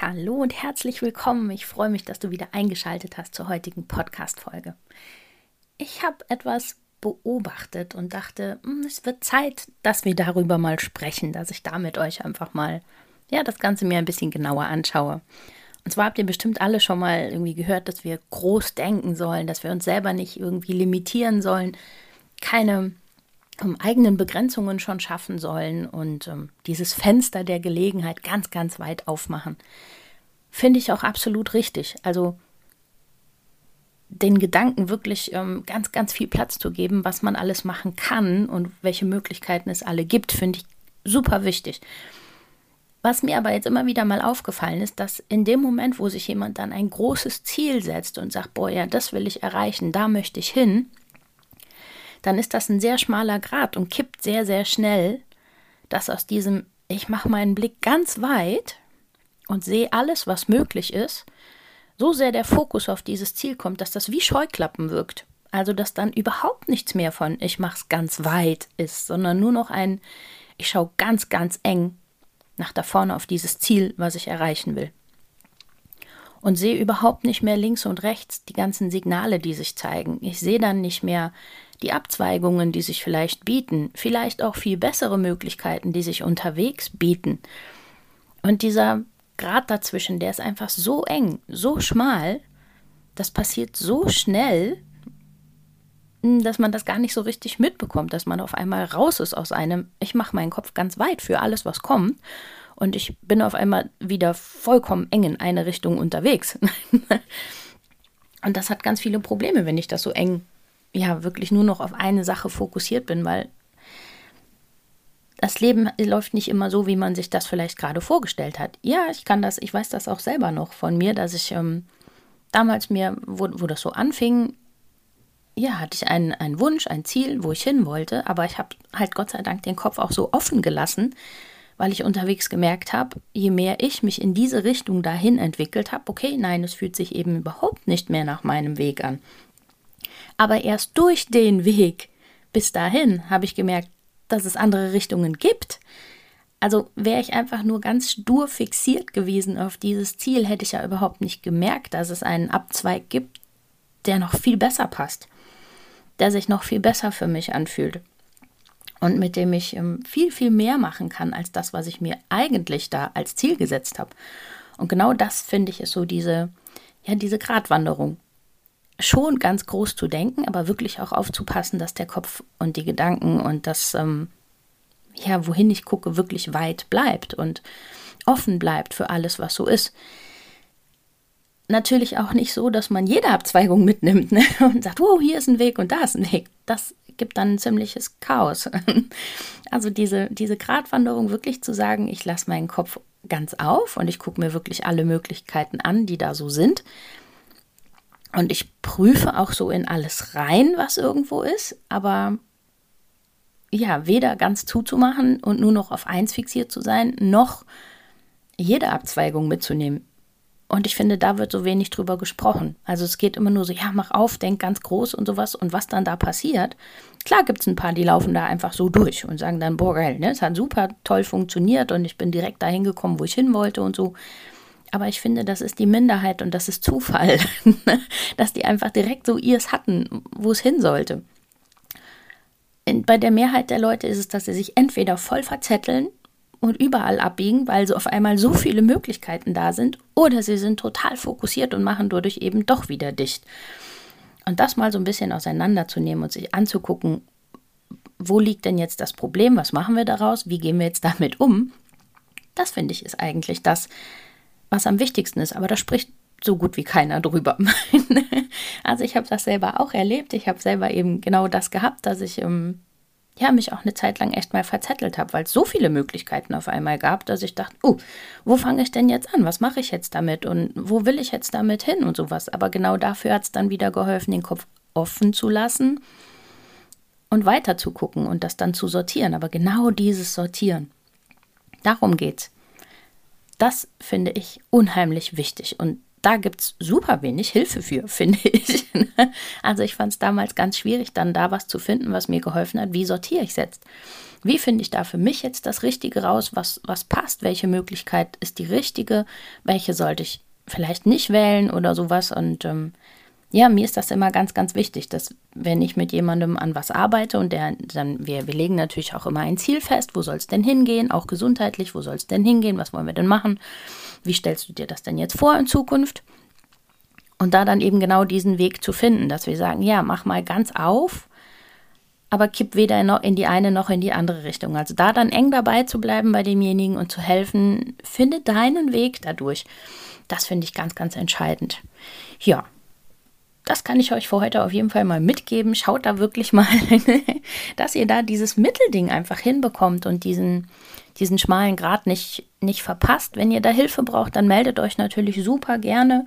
Hallo und herzlich willkommen. Ich freue mich, dass du wieder eingeschaltet hast zur heutigen Podcast-Folge. Ich habe etwas beobachtet und dachte, hm, es wird Zeit, dass wir darüber mal sprechen, dass ich da mit euch einfach mal, ja, das Ganze mir ein bisschen genauer anschaue. Und zwar habt ihr bestimmt alle schon mal irgendwie gehört, dass wir groß denken sollen, dass wir uns selber nicht irgendwie limitieren sollen, keine eigenen Begrenzungen schon schaffen sollen und um, dieses Fenster der Gelegenheit ganz, ganz weit aufmachen. Finde ich auch absolut richtig. Also den Gedanken wirklich ähm, ganz, ganz viel Platz zu geben, was man alles machen kann und welche Möglichkeiten es alle gibt, finde ich super wichtig. Was mir aber jetzt immer wieder mal aufgefallen ist, dass in dem Moment, wo sich jemand dann ein großes Ziel setzt und sagt, boah, ja, das will ich erreichen, da möchte ich hin, dann ist das ein sehr schmaler Grad und kippt sehr, sehr schnell, dass aus diesem, ich mache meinen Blick ganz weit und sehe alles, was möglich ist, so sehr der Fokus auf dieses Ziel kommt, dass das wie Scheuklappen wirkt. Also dass dann überhaupt nichts mehr von ich mach's ganz weit ist, sondern nur noch ein ich schaue ganz, ganz eng nach da vorne auf dieses Ziel, was ich erreichen will. Und sehe überhaupt nicht mehr links und rechts die ganzen Signale, die sich zeigen. Ich sehe dann nicht mehr die Abzweigungen, die sich vielleicht bieten, vielleicht auch viel bessere Möglichkeiten, die sich unterwegs bieten. Und dieser Grad dazwischen, der ist einfach so eng, so schmal, das passiert so schnell, dass man das gar nicht so richtig mitbekommt, dass man auf einmal raus ist aus einem, ich mache meinen Kopf ganz weit für alles, was kommt. Und ich bin auf einmal wieder vollkommen eng in eine Richtung unterwegs. und das hat ganz viele Probleme, wenn ich das so eng, ja, wirklich nur noch auf eine Sache fokussiert bin, weil das Leben läuft nicht immer so, wie man sich das vielleicht gerade vorgestellt hat. Ja, ich kann das, ich weiß das auch selber noch von mir, dass ich ähm, damals mir, wo, wo das so anfing, ja, hatte ich einen, einen Wunsch, ein Ziel, wo ich hin wollte, aber ich habe halt Gott sei Dank den Kopf auch so offen gelassen, weil ich unterwegs gemerkt habe, je mehr ich mich in diese Richtung dahin entwickelt habe, okay, nein, es fühlt sich eben überhaupt nicht mehr nach meinem Weg an. Aber erst durch den Weg bis dahin habe ich gemerkt, dass es andere Richtungen gibt. Also wäre ich einfach nur ganz stur fixiert gewesen auf dieses Ziel, hätte ich ja überhaupt nicht gemerkt, dass es einen Abzweig gibt, der noch viel besser passt, der sich noch viel besser für mich anfühlt und mit dem ich ähm, viel, viel mehr machen kann als das, was ich mir eigentlich da als Ziel gesetzt habe. Und genau das finde ich ist so diese, ja, diese Gratwanderung schon ganz groß zu denken, aber wirklich auch aufzupassen, dass der Kopf und die Gedanken und das, ähm, ja, wohin ich gucke, wirklich weit bleibt und offen bleibt für alles, was so ist. Natürlich auch nicht so, dass man jede Abzweigung mitnimmt ne? und sagt, oh, hier ist ein Weg und da ist ein Weg. Das gibt dann ein ziemliches Chaos. Also diese, diese Gratwanderung wirklich zu sagen, ich lasse meinen Kopf ganz auf und ich gucke mir wirklich alle Möglichkeiten an, die da so sind und ich prüfe auch so in alles rein, was irgendwo ist, aber ja, weder ganz zuzumachen und nur noch auf eins fixiert zu sein, noch jede Abzweigung mitzunehmen. Und ich finde, da wird so wenig drüber gesprochen. Also es geht immer nur so, ja, mach auf, denk ganz groß und sowas. Und was dann da passiert, klar gibt es ein paar, die laufen da einfach so durch und sagen dann, boah, geil, ne? es hat super toll funktioniert und ich bin direkt dahin gekommen, wo ich hin wollte und so. Aber ich finde, das ist die Minderheit und das ist Zufall, dass die einfach direkt so ihrs hatten, wo es hin sollte. Bei der Mehrheit der Leute ist es, dass sie sich entweder voll verzetteln und überall abbiegen, weil so auf einmal so viele Möglichkeiten da sind, oder sie sind total fokussiert und machen dadurch eben doch wieder dicht. Und das mal so ein bisschen auseinanderzunehmen und sich anzugucken, wo liegt denn jetzt das Problem, was machen wir daraus, wie gehen wir jetzt damit um, das finde ich ist eigentlich das, was am wichtigsten ist. Aber da spricht so gut wie keiner drüber. also ich habe das selber auch erlebt. Ich habe selber eben genau das gehabt, dass ich ähm, ja, mich auch eine Zeit lang echt mal verzettelt habe, weil es so viele Möglichkeiten auf einmal gab, dass ich dachte, oh, wo fange ich denn jetzt an? Was mache ich jetzt damit? Und wo will ich jetzt damit hin und sowas? Aber genau dafür hat es dann wieder geholfen, den Kopf offen zu lassen und weiter zu gucken und das dann zu sortieren. Aber genau dieses Sortieren, darum geht's. Das finde ich unheimlich wichtig. Und da gibt es super wenig Hilfe für, finde ich. also ich fand es damals ganz schwierig, dann da was zu finden, was mir geholfen hat. Wie sortiere ich es jetzt? Wie finde ich da für mich jetzt das Richtige raus? Was, was passt? Welche Möglichkeit ist die richtige? Welche sollte ich vielleicht nicht wählen oder sowas? Und ähm, ja, mir ist das immer ganz, ganz wichtig, dass wenn ich mit jemandem an was arbeite und der dann, wir, wir legen natürlich auch immer ein Ziel fest, wo soll es denn hingehen, auch gesundheitlich, wo soll es denn hingehen, was wollen wir denn machen, wie stellst du dir das denn jetzt vor in Zukunft? Und da dann eben genau diesen Weg zu finden, dass wir sagen, ja, mach mal ganz auf, aber kipp weder in die eine noch in die andere Richtung. Also da dann eng dabei zu bleiben bei demjenigen und zu helfen, finde deinen Weg dadurch. Das finde ich ganz, ganz entscheidend. Ja, das kann ich euch für heute auf jeden Fall mal mitgeben. Schaut da wirklich mal, dass ihr da dieses Mittelding einfach hinbekommt und diesen, diesen schmalen Grat nicht, nicht verpasst. Wenn ihr da Hilfe braucht, dann meldet euch natürlich super gerne.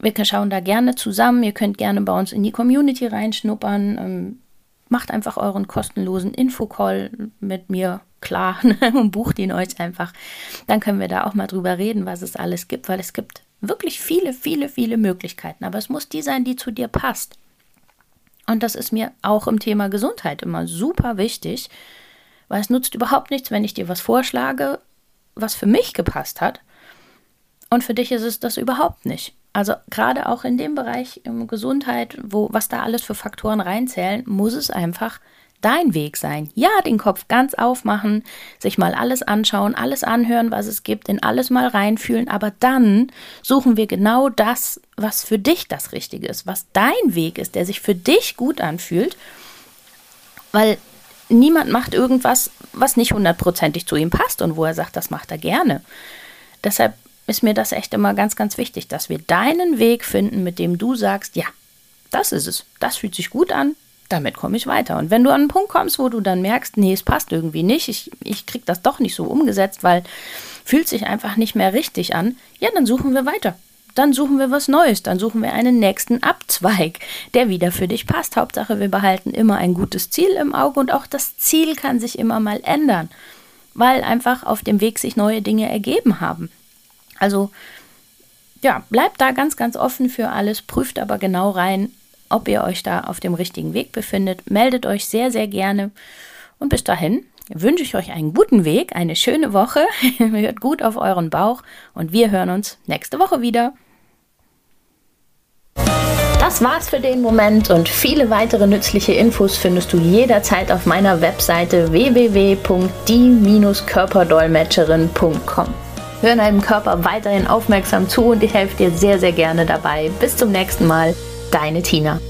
Wir schauen da gerne zusammen. Ihr könnt gerne bei uns in die Community reinschnuppern. Ähm, macht einfach euren kostenlosen Infocall mit mir klar und bucht ihn euch einfach. Dann können wir da auch mal drüber reden, was es alles gibt, weil es gibt wirklich viele, viele, viele Möglichkeiten. Aber es muss die sein, die zu dir passt. Und das ist mir auch im Thema Gesundheit immer super wichtig, weil es nutzt überhaupt nichts, wenn ich dir was vorschlage, was für mich gepasst hat. Und für dich ist es das überhaupt nicht. Also gerade auch in dem Bereich um Gesundheit, wo was da alles für Faktoren reinzählen, muss es einfach dein Weg sein. Ja, den Kopf ganz aufmachen, sich mal alles anschauen, alles anhören, was es gibt, in alles mal reinfühlen, aber dann suchen wir genau das, was für dich das Richtige ist, was dein Weg ist, der sich für dich gut anfühlt, weil niemand macht irgendwas, was nicht hundertprozentig zu ihm passt und wo er sagt, das macht er gerne. Deshalb ist mir das echt immer ganz, ganz wichtig, dass wir deinen Weg finden, mit dem du sagst, ja, das ist es, das fühlt sich gut an, damit komme ich weiter. Und wenn du an einen Punkt kommst, wo du dann merkst, nee, es passt irgendwie nicht, ich, ich kriege das doch nicht so umgesetzt, weil fühlt sich einfach nicht mehr richtig an, ja, dann suchen wir weiter. Dann suchen wir was Neues, dann suchen wir einen nächsten Abzweig, der wieder für dich passt. Hauptsache, wir behalten immer ein gutes Ziel im Auge und auch das Ziel kann sich immer mal ändern, weil einfach auf dem Weg sich neue Dinge ergeben haben. Also ja, bleibt da ganz, ganz offen für alles, prüft aber genau rein, ob ihr euch da auf dem richtigen Weg befindet. Meldet euch sehr, sehr gerne. Und bis dahin wünsche ich euch einen guten Weg, eine schöne Woche. Hört gut auf euren Bauch und wir hören uns nächste Woche wieder. Das war's für den Moment und viele weitere nützliche Infos findest du jederzeit auf meiner Webseite www.die-körperdolmetscherin.com. Hör deinem Körper weiterhin aufmerksam zu und ich helfe dir sehr, sehr gerne dabei. Bis zum nächsten Mal. Deine Tina.